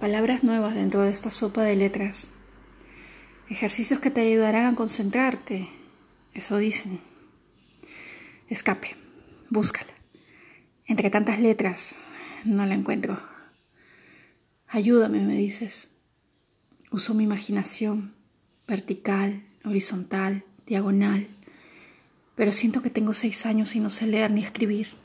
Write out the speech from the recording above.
Palabras nuevas dentro de esta sopa de letras. Ejercicios que te ayudarán a concentrarte. Eso dicen. Escape. Búscala. Entre tantas letras, no la encuentro. Ayúdame, me dices. Uso mi imaginación, vertical, horizontal, diagonal, pero siento que tengo seis años y no sé leer ni escribir.